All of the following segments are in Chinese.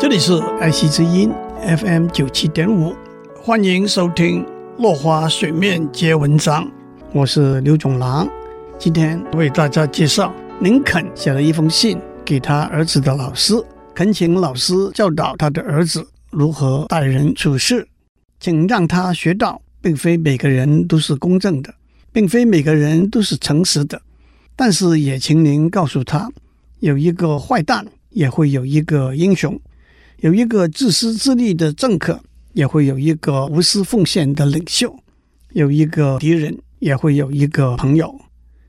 这里是爱惜之音 FM 九七点五，欢迎收听《落花水面皆文章》，我是刘总郎。今天为大家介绍林肯写了一封信给他儿子的老师，恳请老师教导他的儿子如何待人处事，请让他学到，并非每个人都是公正的，并非每个人都是诚实的，但是也请您告诉他，有一个坏蛋，也会有一个英雄。有一个自私自利的政客，也会有一个无私奉献的领袖；有一个敌人，也会有一个朋友。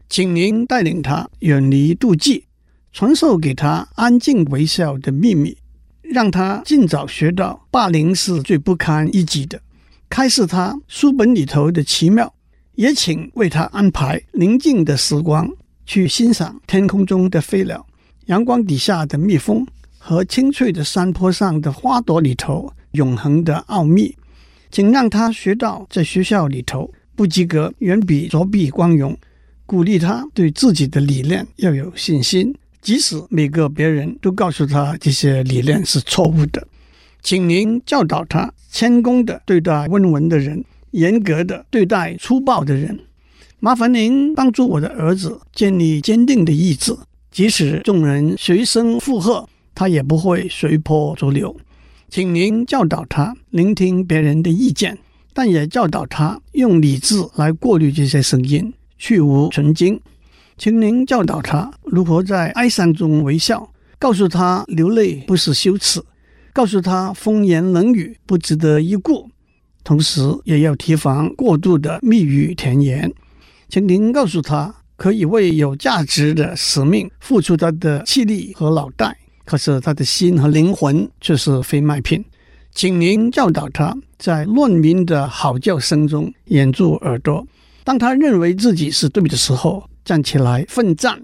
请您带领他远离妒忌，传授给他安静微笑的秘密，让他尽早学到霸凌是最不堪一击的，开示他书本里头的奇妙。也请为他安排宁静的时光，去欣赏天空中的飞鸟，阳光底下的蜜蜂。和青翠的山坡上的花朵里头永恒的奥秘，请让他学到在学校里头不及格远比作弊光荣。鼓励他对自己的理念要有信心，即使每个别人都告诉他这些理念是错误的。请您教导他谦恭地对待温文的人，严格地对待粗暴的人。麻烦您帮助我的儿子建立坚定的意志，即使众人随声附和。他也不会随波逐流，请您教导他聆听别人的意见，但也教导他用理智来过滤这些声音，去芜存菁。请您教导他如何在哀伤中微笑，告诉他流泪不是羞耻，告诉他风言冷语不值得一顾，同时也要提防过度的蜜语甜言。请您告诉他可以为有价值的使命付出他的气力和脑袋。可是他的心和灵魂却是非卖品，请您教导他在乱民的嚎叫声中掩住耳朵。当他认为自己是对的时候，站起来奋战。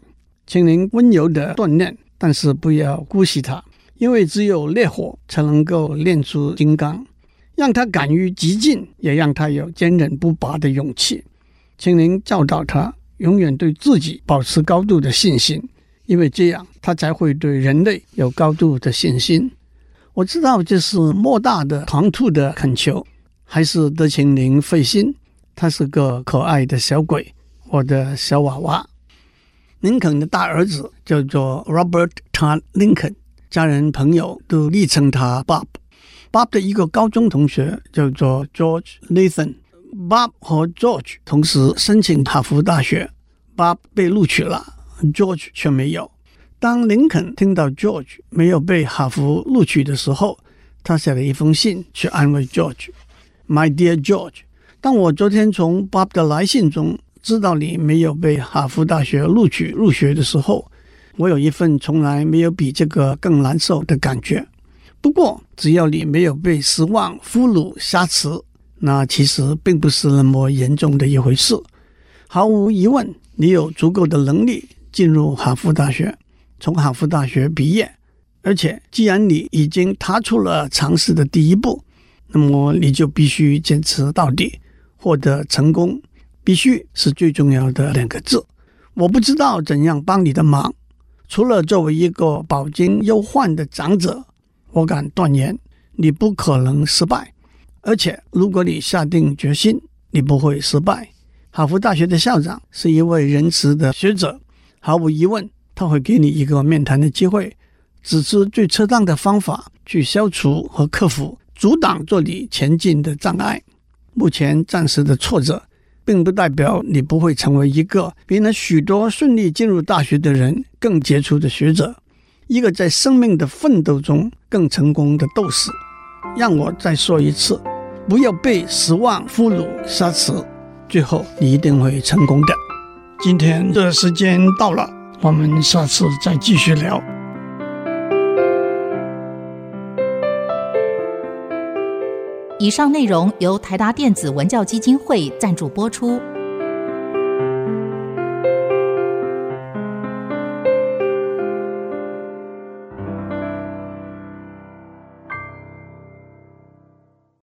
请您温柔地锻炼，但是不要姑息他，因为只有烈火才能够炼出金刚。让他敢于激进，也让他有坚韧不拔的勇气。请您教导他永远对自己保持高度的信心。因为这样，他才会对人类有高度的信心。我知道这是莫大的唐突的恳求，还是得请您费心。他是个可爱的小鬼，我的小娃娃。林肯的大儿子叫做 Robert Todd Lincoln，家人朋友都昵称他 Bob。Bob 的一个高中同学叫做 George Nathan。Bob 和 George 同时申请哈佛大学，Bob 被录取了。George 却没有。当林肯听到 George 没有被哈佛录取的时候，他写了一封信去安慰 George。My dear George，当我昨天从 Bob 的来信中知道你没有被哈佛大学录取入学的时候，我有一份从来没有比这个更难受的感觉。不过，只要你没有被失望、俘虏、挟持，那其实并不是那么严重的一回事。毫无疑问，你有足够的能力。进入哈佛大学，从哈佛大学毕业，而且既然你已经踏出了尝试的第一步，那么你就必须坚持到底，获得成功。必须是最重要的两个字。我不知道怎样帮你的忙，除了作为一个饱经忧患的长者，我敢断言你不可能失败。而且如果你下定决心，你不会失败。哈佛大学的校长是一位仁慈的学者。毫无疑问，他会给你一个面谈的机会，指出最恰当的方法去消除和克服阻挡着你前进的障碍。目前暂时的挫折，并不代表你不会成为一个比那许多顺利进入大学的人更杰出的学者，一个在生命的奋斗中更成功的斗士。让我再说一次，不要被失望俘虏杀死，最后你一定会成功的。今天的时间到了，我们下次再继续聊。以上内容由台达电子文教基金会赞助播出。